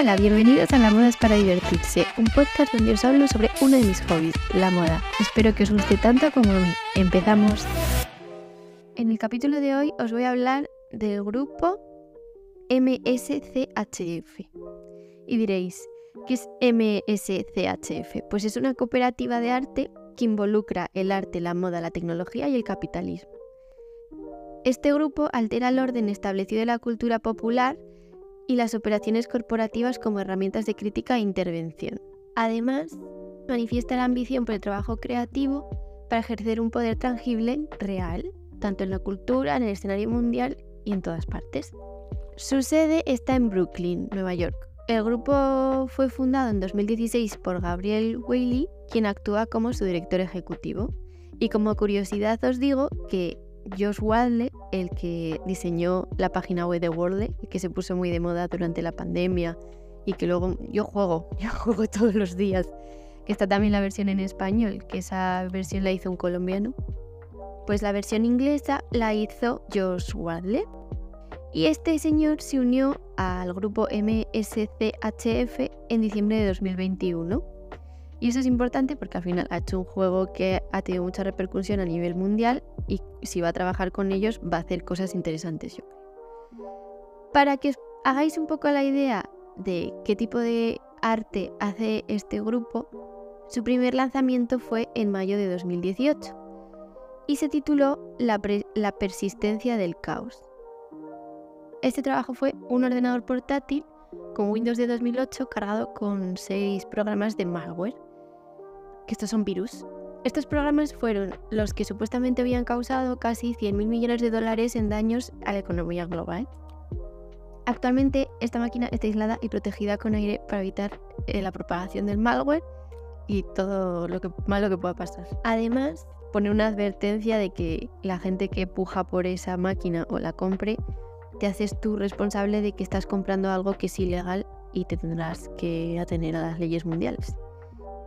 Hola, bienvenidos a La Moda es para divertirse, un podcast donde os hablo sobre uno de mis hobbies, la moda. Espero que os guste tanto como a mí. Empezamos. En el capítulo de hoy os voy a hablar del grupo MSCHF. Y diréis, ¿qué es MSCHF? Pues es una cooperativa de arte que involucra el arte, la moda, la tecnología y el capitalismo. Este grupo altera el orden establecido de la cultura popular y las operaciones corporativas como herramientas de crítica e intervención. Además, manifiesta la ambición por el trabajo creativo para ejercer un poder tangible real, tanto en la cultura, en el escenario mundial y en todas partes. Su sede está en Brooklyn, Nueva York. El grupo fue fundado en 2016 por Gabriel Whaley, quien actúa como su director ejecutivo. Y como curiosidad os digo que Josh Wadley, el que diseñó la página web de Wordle, que se puso muy de moda durante la pandemia y que luego yo juego, yo juego todos los días, que está también la versión en español, que esa versión la hizo un colombiano. Pues la versión inglesa la hizo Josh Wadley. Y este señor se unió al grupo MSCHF en diciembre de 2021. Y eso es importante porque al final ha hecho un juego que ha tenido mucha repercusión a nivel mundial y si va a trabajar con ellos va a hacer cosas interesantes, yo creo. Para que os hagáis un poco la idea de qué tipo de arte hace este grupo, su primer lanzamiento fue en mayo de 2018 y se tituló La, persistencia del caos. Este trabajo fue un ordenador portátil con Windows de 2008 cargado con seis programas de malware que estos son virus. Estos programas fueron los que supuestamente habían causado casi 100.000 millones de dólares en daños a la economía global. Actualmente esta máquina está aislada y protegida con aire para evitar eh, la propagación del malware y todo lo que, malo que pueda pasar. Además, pone una advertencia de que la gente que puja por esa máquina o la compre, te haces tú responsable de que estás comprando algo que es ilegal y te tendrás que atener a las leyes mundiales.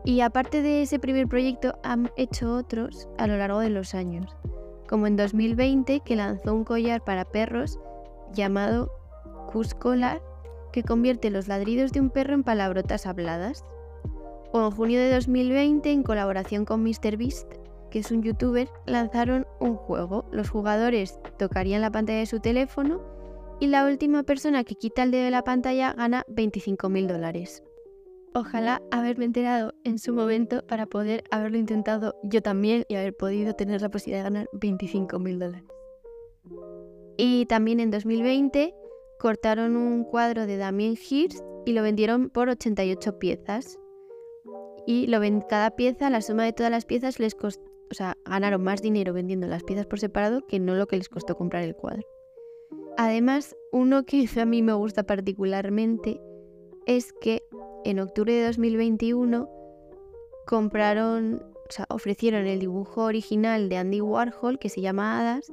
Y aparte de ese primer proyecto, han hecho otros a lo largo de los años, como en 2020 que lanzó un collar para perros llamado Cuscolar, que convierte los ladridos de un perro en palabrotas habladas. O en junio de 2020, en colaboración con MrBeast, que es un youtuber, lanzaron un juego. Los jugadores tocarían la pantalla de su teléfono y la última persona que quita el dedo de la pantalla gana 25.000 dólares. Ojalá haberme enterado en su momento para poder haberlo intentado yo también y haber podido tener la posibilidad de ganar 25 mil dólares. Y también en 2020 cortaron un cuadro de Damien Hirst y lo vendieron por 88 piezas. Y lo ven, cada pieza, la suma de todas las piezas les costó, o sea, ganaron más dinero vendiendo las piezas por separado que no lo que les costó comprar el cuadro. Además, uno que a mí me gusta particularmente es que en octubre de 2021 compraron, o sea, ofrecieron el dibujo original de Andy Warhol, que se llama Hadas,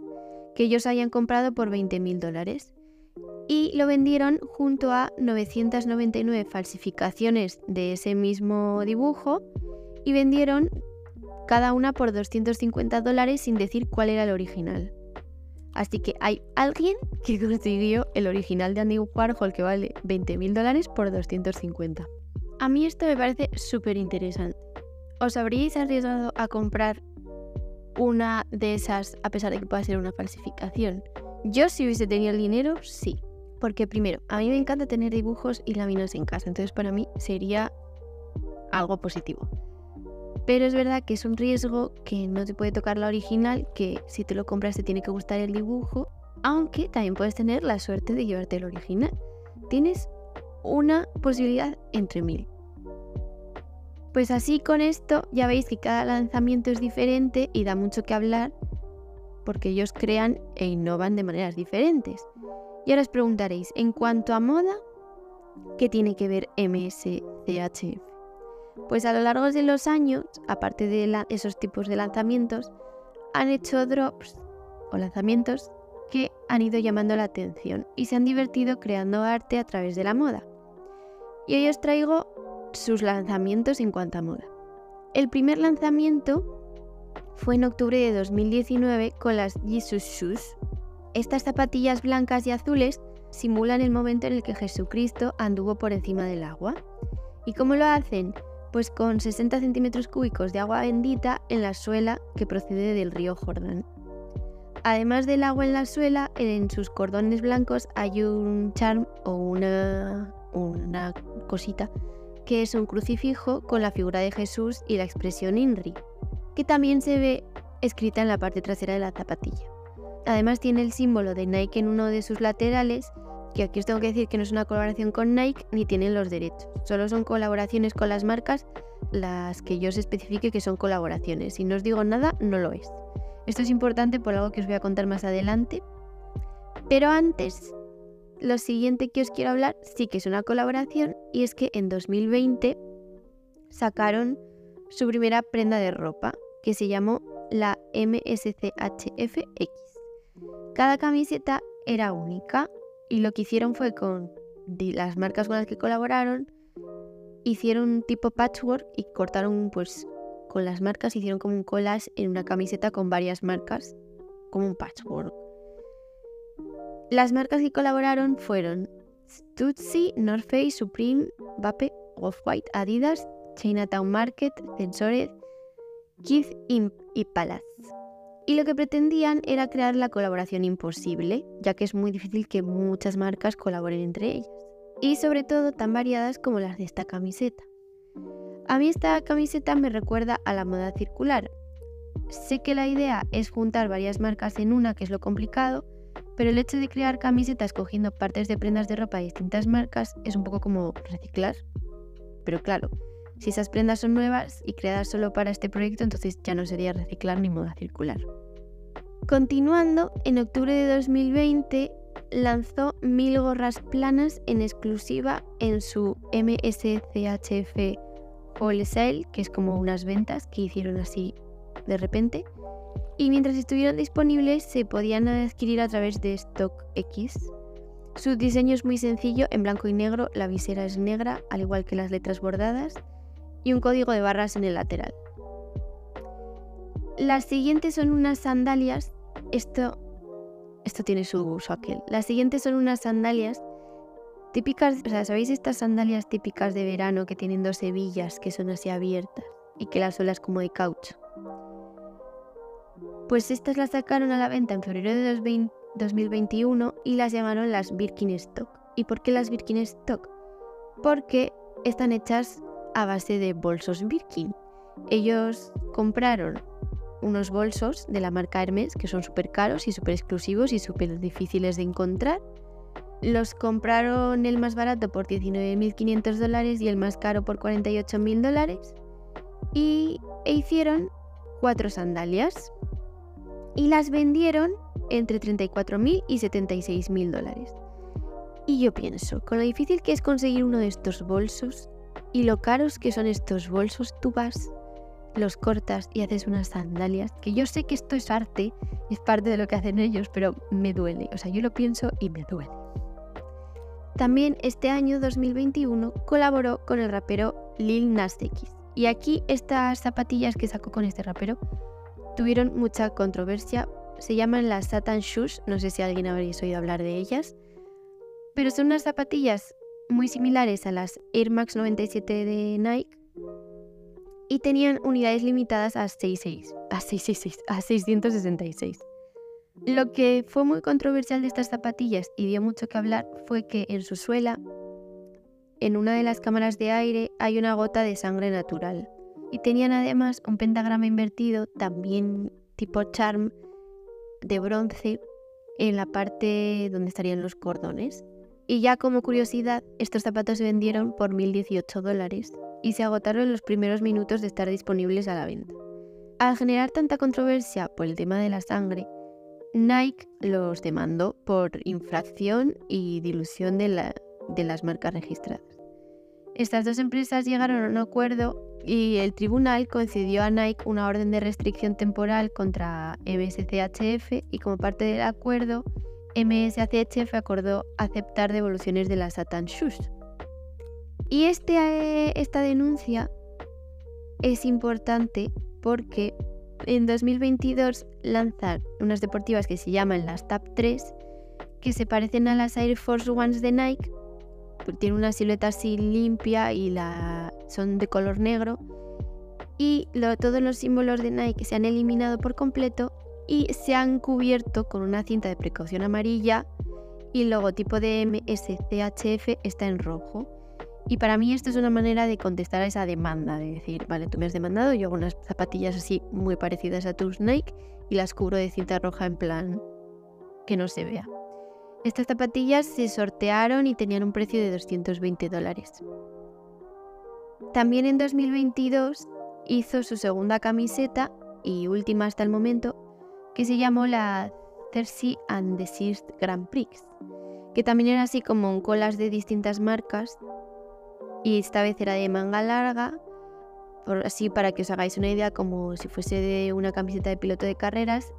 que ellos habían comprado por 20 mil dólares. Y lo vendieron junto a 999 falsificaciones de ese mismo dibujo y vendieron cada una por 250 dólares sin decir cuál era el original. Así que hay alguien que consiguió el original de Andy Warhol que vale 20 mil dólares por 250. A mí esto me parece súper interesante. ¿Os habríais arriesgado a comprar una de esas a pesar de que pueda ser una falsificación? Yo si hubiese tenido el dinero, sí. Porque primero, a mí me encanta tener dibujos y láminas en casa, entonces para mí sería algo positivo. Pero es verdad que es un riesgo que no te puede tocar la original, que si te lo compras te tiene que gustar el dibujo, aunque también puedes tener la suerte de llevarte el original. Tienes una posibilidad entre mil. Pues así con esto ya veis que cada lanzamiento es diferente y da mucho que hablar porque ellos crean e innovan de maneras diferentes. Y ahora os preguntaréis, en cuanto a moda, ¿qué tiene que ver MSCHF? Pues a lo largo de los años, aparte de esos tipos de lanzamientos, han hecho drops o lanzamientos que han ido llamando la atención y se han divertido creando arte a través de la moda. Y hoy os traigo sus lanzamientos en cuanto a moda. El primer lanzamiento fue en octubre de 2019 con las Jesus Shoes. Estas zapatillas blancas y azules simulan el momento en el que Jesucristo anduvo por encima del agua. ¿Y cómo lo hacen? Pues con 60 centímetros cúbicos de agua bendita en la suela que procede del río Jordán. Además del agua en la suela, en sus cordones blancos hay un charm o una, cosita que es un crucifijo con la figura de Jesús y la expresión INRI, que también se ve escrita en la parte trasera de la zapatilla. Además tiene el símbolo de Nike en uno de sus laterales, que aquí os tengo que decir que no es una colaboración con Nike ni tienen los derechos. Solo son colaboraciones con las marcas las que yo os especifique que son colaboraciones. Si no os digo nada, no lo es. Esto es importante por algo que os voy a contar más adelante. Pero antes, lo siguiente que os quiero hablar sí que es una colaboración y es que en 2020 sacaron su primera prenda de ropa que se llamó la MSCHFX. Cada camiseta era única y lo que hicieron fue con las marcas con las que colaboraron, hicieron un tipo patchwork y cortaron pues con las marcas, hicieron como un collage en una camiseta con varias marcas, como un patchwork. Las marcas que colaboraron fueron Stutzy, North Face, Supreme, Vape, Off-White, Adidas, Chinatown Market, Sensored, Keith Imp y Palace y lo que pretendían era crear la colaboración imposible, ya que es muy difícil que muchas marcas colaboren entre ellas, y sobre todo tan variadas como las de esta camiseta. A mí esta camiseta me recuerda a la moda circular. Sé que la idea es juntar varias marcas en una, que es lo complicado, pero el hecho de crear camisetas cogiendo partes de prendas de ropa de distintas marcas es un poco como reciclar. Pero claro, si esas prendas son nuevas y creadas solo para este proyecto, entonces ya no sería reciclar ni moda circular. Continuando, en octubre de 2020 lanzó mil gorras planas en exclusiva en su MSCHF Wholesale, que es como unas ventas que hicieron así de repente. Y mientras estuvieron disponibles se podían adquirir a través de StockX. Su diseño es muy sencillo, en blanco y negro, la visera es negra, al igual que las letras bordadas, y un código de barras en el lateral. Las siguientes son unas sandalias. Esto, esto tiene su uso aquel. Las siguientes son unas sandalias típicas, o sea, ¿sabéis estas sandalias típicas de verano que tienen dos hebillas que son así abiertas y que la suela es como de caucho? Pues estas las sacaron a la venta en febrero de 2021 y las llamaron las Birkenstock. ¿Y por qué las Birkenstock? Porque están hechas a base de bolsos Birkin. Ellos compraron unos bolsos de la marca Hermes que son súper caros y súper exclusivos y súper difíciles de encontrar. Los compraron el más barato por 19.500 dólares y el más caro por 48.000 dólares. Y e hicieron cuatro sandalias. Y las vendieron entre 34.000 y 76.000 dólares. Y yo pienso, con lo difícil que es conseguir uno de estos bolsos, y lo caros que son estos bolsos, tú vas, los cortas y haces unas sandalias, que yo sé que esto es arte es parte de lo que hacen ellos, pero me duele. O sea, yo lo pienso y me duele. También este año 2021 colaboró con el rapero Lil Nas X. Y aquí estas zapatillas que sacó con este rapero tuvieron mucha controversia. Se llaman las Satan Shoes, no sé si alguien habréis oído hablar de ellas. Pero son unas zapatillas muy similares a las Air Max 97 de Nike y tenían unidades limitadas a 66, a 666, a 666. Lo que fue muy controversial de estas zapatillas y dio mucho que hablar fue que en su suela, en una de las cámaras de aire, hay una gota de sangre natural. Y tenían además un pentagrama invertido, también tipo charm, de bronce, en la parte donde estarían los cordones. Y ya como curiosidad, estos zapatos se vendieron por 1.018 dólares y se agotaron en los primeros minutos de estar disponibles a la venta. Al generar tanta controversia por el tema de la sangre, Nike los demandó por infracción y dilución de, las marcas registradas. Estas dos empresas llegaron a un acuerdo y el tribunal concedió a Nike una orden de restricción temporal contra MSCHF y como parte del acuerdo MSHF acordó aceptar devoluciones de la Satan Shoes. Y este, eh, esta denuncia es importante porque en 2022 lanzan unas deportivas que se llaman las TAP 3, que se parecen a las Air Force Ones de Nike. Tienen una silueta así limpia y son de color negro. Y todos los símbolos de Nike se han eliminado por completo y se han cubierto con una cinta de precaución amarilla y el logotipo de MSCHF está en rojo. Y para mí esto es una manera de contestar a esa demanda, de decir, vale, tú me has demandado, yo hago unas zapatillas así muy parecidas a tus Nike y las cubro de cinta roja en plan que no se vea. Estas zapatillas se sortearon y tenían un precio de 220 dólares. También en 2022 hizo su segunda camiseta y última hasta el momento, que se llamó la Thirsty and Desist Grand Prix, que también era así como un colas de distintas marcas y esta vez era de manga larga, así para que os hagáis una idea como si fuese de una camiseta de piloto de carreras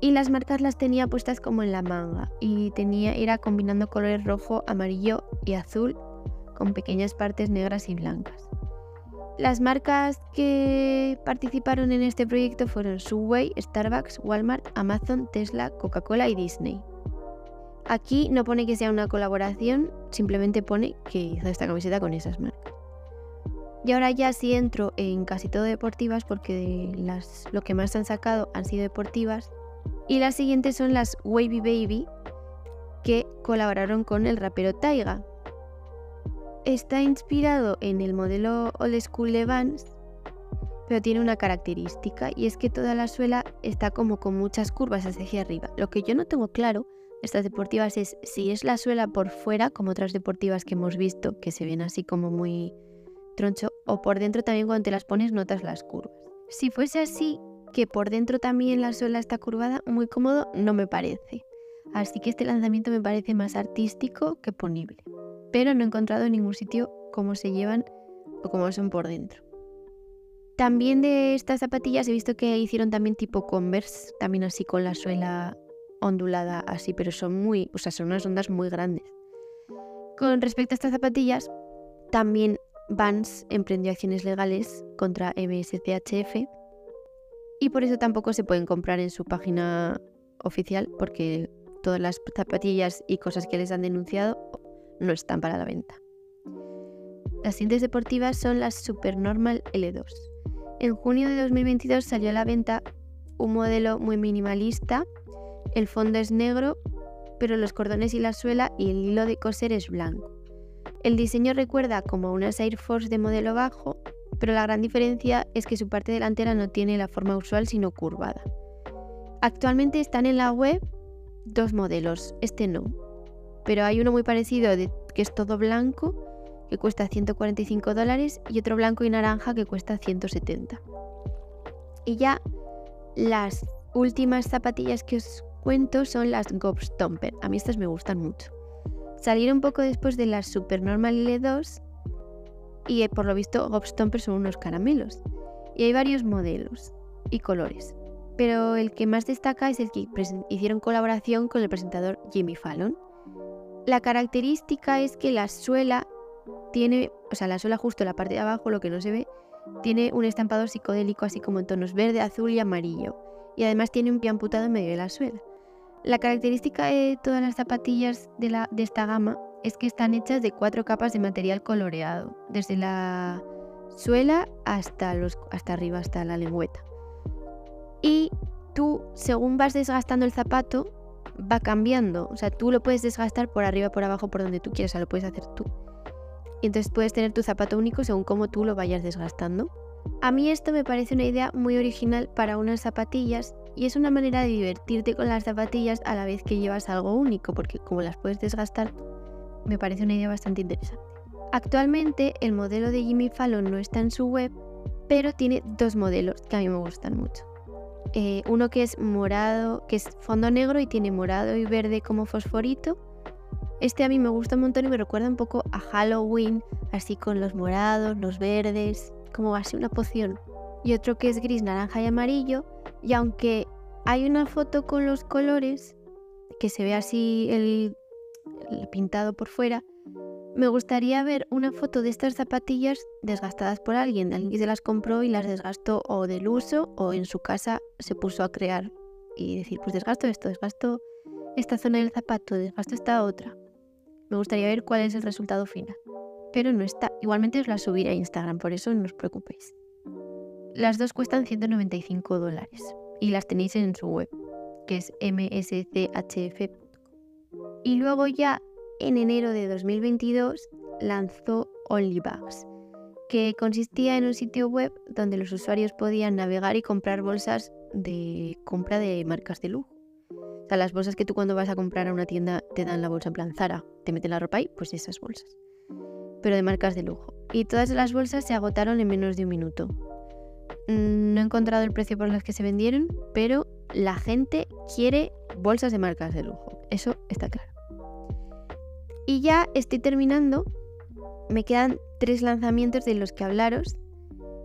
y las marcas las tenía puestas como en la manga y tenía era combinando colores rojo, amarillo y azul con pequeñas partes negras y blancas. Las marcas que participaron en este proyecto fueron Subway, Starbucks, Walmart, Amazon, Tesla, Coca-Cola y Disney. Aquí no pone que sea una colaboración, simplemente pone que hizo esta camiseta con esas marcas. Y ahora ya sí entro en casi todo deportivas porque lo que más han sacado han sido deportivas y las siguientes son las Wavy Baby, que colaboraron con el rapero Taiga. Está inspirado en el modelo Old School de Vans, pero tiene una característica y es que toda la suela está como con muchas curvas hacia arriba. Lo que yo no tengo claro estas deportivas es si es la suela por fuera, como otras deportivas que hemos visto, que se ven así como muy troncho, o por dentro también cuando te las pones notas las curvas. Si fuese así, que por dentro también la suela está curvada, muy cómodo no me parece. Así que este lanzamiento me parece más artístico que ponible. Pero no he encontrado en ningún sitio cómo se llevan o cómo son por dentro. También de estas zapatillas he visto que hicieron también tipo Converse, también así con la suela ondulada así, pero son muy, o sea, son unas ondas muy grandes. Con respecto a estas zapatillas, también Vans emprendió acciones legales contra MSCHF y por eso tampoco se pueden comprar en su página oficial porque todas las zapatillas y cosas que les han denunciado no están para la venta. Las cintas deportivas son las Supernormal L2. En junio de 2022 salió a la venta un modelo muy minimalista. El fondo es negro, pero los cordones y la suela y el hilo de coser es blanco. El diseño recuerda como a unas Air Force de modelo bajo pero la gran diferencia es que su parte delantera no tiene la forma usual sino curvada. Actualmente están en la web dos modelos, este no, pero hay uno muy parecido que es todo blanco que cuesta 145 dólares y otro blanco y naranja que cuesta 170. Y ya las últimas zapatillas que os cuento son las Gobstomper. A mí estas me gustan mucho. Salieron poco después de las Supernormal L2 y eh, por lo visto Gobstomper son unos caramelos. Y hay varios modelos y colores. Pero el que más destaca es el que hicieron colaboración con el presentador Jimmy Fallon. La característica es que la suela tiene, o sea, la suela justo la parte de abajo, lo que no se ve, tiene un estampado psicodélico así como en tonos verde, azul y amarillo. Y además tiene un pie amputado en medio de la suela. La característica de todas las zapatillas de, la, de esta gama es que están hechas de cuatro capas de material coloreado, desde la suela hasta, los, hasta arriba, hasta la lengüeta. Y tú, según vas desgastando el zapato, va cambiando. O sea, tú lo puedes desgastar por arriba, por abajo, por donde tú quieras, o sea, lo puedes hacer tú. Y entonces puedes tener tu zapato único según cómo tú lo vayas desgastando. A mí esto me parece una idea muy original para unas zapatillas y es una manera de divertirte con las zapatillas a la vez que llevas algo único, porque como las puedes desgastar me parece una idea bastante interesante. Actualmente el modelo de Jimmy Fallon no está en su web, pero tiene dos modelos que a mí me gustan mucho. Eh, uno que es morado, que es fondo negro y tiene morado y verde como fosforito. Este a mí me gusta un montón y me recuerda un poco a Halloween, así con los morados, los verdes, como así una poción. Y otro que es gris, naranja y amarillo. Y aunque hay una foto con los colores, que se ve así el pintado por fuera, me gustaría ver una foto de estas zapatillas desgastadas por alguien, alguien que se las compró y las desgastó o del uso o en su casa se puso a crear y decir, pues desgasto esto, desgasto esta zona del zapato, desgasto esta otra. Me gustaría ver cuál es el resultado final. Pero no está. Igualmente os la subiré a Instagram, por eso no os preocupéis. Las dos cuestan 195 dólares y las tenéis en su web, que es mschf. Y luego ya en enero de 2022 lanzó OnlyBags, que consistía en un sitio web donde los usuarios podían navegar y comprar bolsas de compra de marcas de lujo. O sea, las bolsas que tú cuando vas a comprar a una tienda te dan la bolsa en plan Zara, te meten la ropa ahí, pues esas bolsas. Pero de marcas de lujo. Y todas las bolsas se agotaron en menos de un minuto. No he encontrado el precio por las que se vendieron, pero la gente quiere bolsas de marcas de lujo. Eso está claro. Y ya estoy terminando. Me quedan tres lanzamientos de los que hablaros.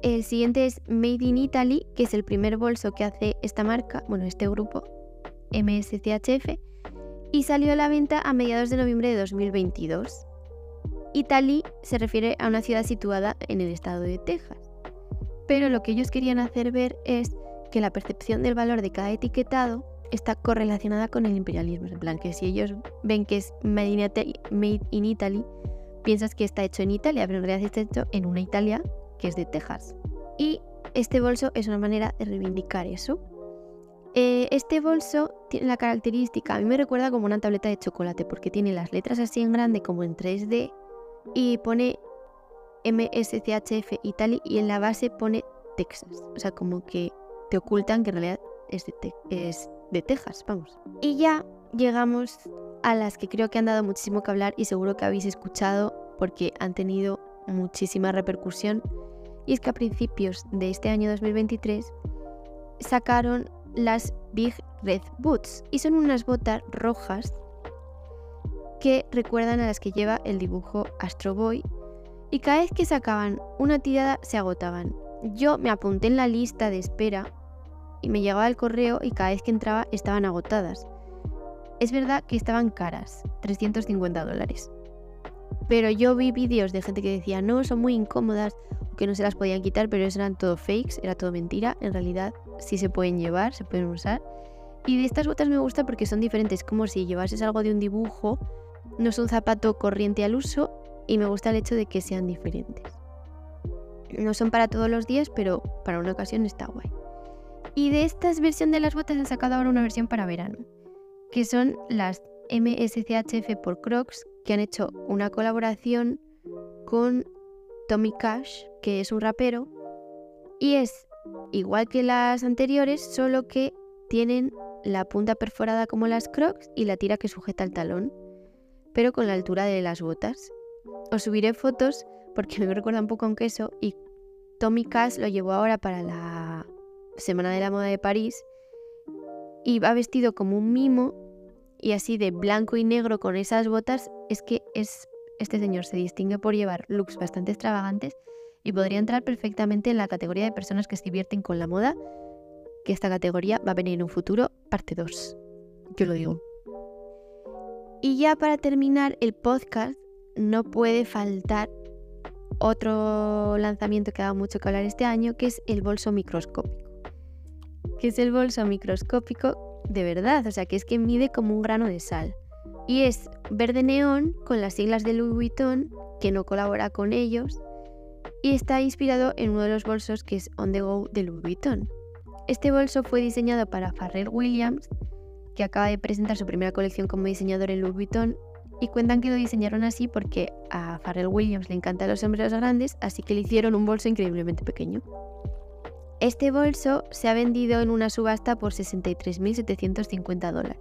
El siguiente es Made in Italy, que es el primer bolso que hace esta marca, bueno, este grupo, MSCHF, y salió a la venta a mediados de noviembre de 2022. Italy se refiere a una ciudad situada en el estado de Texas. Pero lo que ellos querían hacer ver es que la percepción del valor de cada etiquetado está correlacionada con el imperialismo. En plan, que si ellos ven que es made in, Italy, piensas que está hecho en Italia, pero en realidad está hecho en una Italia que es de Texas. Y este bolso es una manera de reivindicar eso. Eh, este bolso tiene la característica, a mí me recuerda como una tableta de chocolate, porque tiene las letras así en grande como en 3D y pone MSCHF Italy y en la base pone Texas. O sea, como que te ocultan que en realidad es de, es de Texas, vamos. Y ya llegamos a las que creo que han dado muchísimo que hablar y seguro que habéis escuchado porque han tenido muchísima repercusión. Y es que a principios de este año 2023 sacaron las Big Red Boots y son unas botas rojas que recuerdan a las que lleva el dibujo Astro Boy y cada vez que sacaban una tirada se agotaban. Yo me apunté en la lista de espera y me llegaba el correo y cada vez que entraba estaban agotadas. Es verdad que estaban caras, 350 dólares. Pero yo vi vídeos de gente que decía, no, son muy incómodas, que no se las podían quitar, pero eso eran todo fakes, era todo mentira. En realidad sí se pueden llevar, se pueden usar. Y de estas botas me gusta porque son diferentes, como si llevases algo de un dibujo, no es un zapato corriente al uso, y me gusta el hecho de que sean diferentes. No son para todos los días, pero para una ocasión está guay. Y de esta versión de las botas han sacado ahora una versión para verano, que son las MSCHF por Crocs, que han hecho una colaboración con Tommy Cash, que es un rapero, y es igual que las anteriores, solo que tienen la punta perforada como las Crocs y la tira que sujeta el talón, pero con la altura de las botas. Os subiré fotos porque me recuerda un poco a un queso y Tommy Cash lo llevó ahora para la Semana de la Moda de París y va vestido como un mimo y así de blanco y negro con esas botas, es que es, este señor se distingue por llevar looks bastante extravagantes y podría entrar perfectamente en la categoría de personas que se divierten con la moda, que esta categoría va a venir en un futuro, parte 2. Yo lo digo. Y ya para terminar el podcast, no puede faltar otro lanzamiento que ha dado mucho que hablar este año, que es el bolso microscópico que es el bolso microscópico de verdad, o sea que es que mide como un grano de sal. Y es verde neón con las siglas de Louis Vuitton, que no colabora con ellos, y está inspirado en uno de los bolsos que es On the Go de Louis Vuitton. Este bolso fue diseñado para Pharrell Williams, que acaba de presentar su primera colección como diseñador en Louis Vuitton, y cuentan que lo diseñaron así porque a Pharrell Williams le encantan los sombreros grandes, así que le hicieron un bolso increíblemente pequeño. Este bolso se ha vendido en una subasta por 63.750 dólares.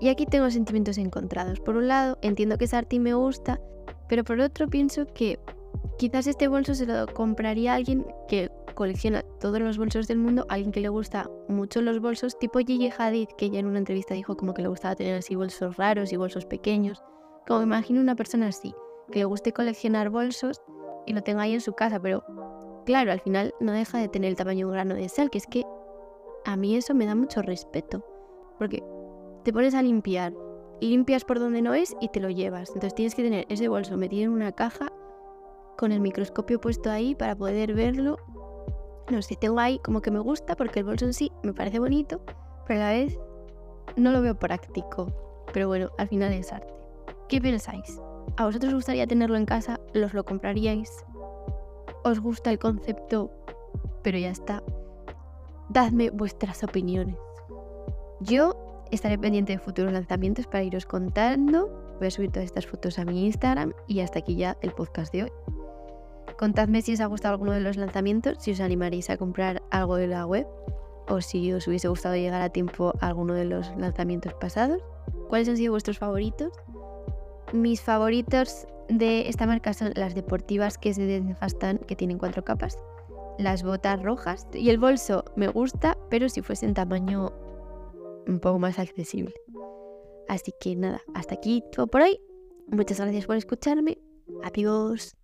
Y aquí tengo sentimientos encontrados. Por un lado, entiendo que esa arte me gusta, pero por otro pienso que quizás este bolso se lo compraría a alguien que colecciona todos los bolsos del mundo, alguien que le gusta mucho los bolsos, tipo Gigi Hadid, que ya en una entrevista dijo como que le gustaba tener así bolsos raros y bolsos pequeños. Como imagino una persona así, que le guste coleccionar bolsos y lo tenga ahí en su casa, pero claro, al final no deja de tener el tamaño de un grano de sal, que es que a mí eso me da mucho respeto, porque te pones a limpiar, limpias por donde no es y te lo llevas. Entonces tienes que tener ese bolso metido en una caja con el microscopio puesto ahí para poder verlo. No sé, tengo ahí como que me gusta porque el bolso en sí me parece bonito, pero a la vez no lo veo práctico, pero bueno, al final es arte. ¿Qué pensáis? ¿A vosotros os gustaría tenerlo en casa? ¿Los lo compraríais? ¿Os gusta el concepto? Pero ya está. Dadme vuestras opiniones. Yo estaré pendiente de futuros lanzamientos para iros contando. Voy a subir todas estas fotos a mi Instagram y hasta aquí ya el podcast de hoy. Contadme si os ha gustado alguno de los lanzamientos, si os animaréis a comprar algo de la web o si os hubiese gustado llegar a tiempo a alguno de los lanzamientos pasados. ¿Cuáles han sido vuestros favoritos? Mis favoritos de esta marca son las deportivas que es de Fastan, que tienen cuatro capas, las botas rojas y el bolso me gusta, pero si fuese en tamaño un poco más accesible. Así que nada, hasta aquí todo por hoy. Muchas gracias por escucharme. Adiós.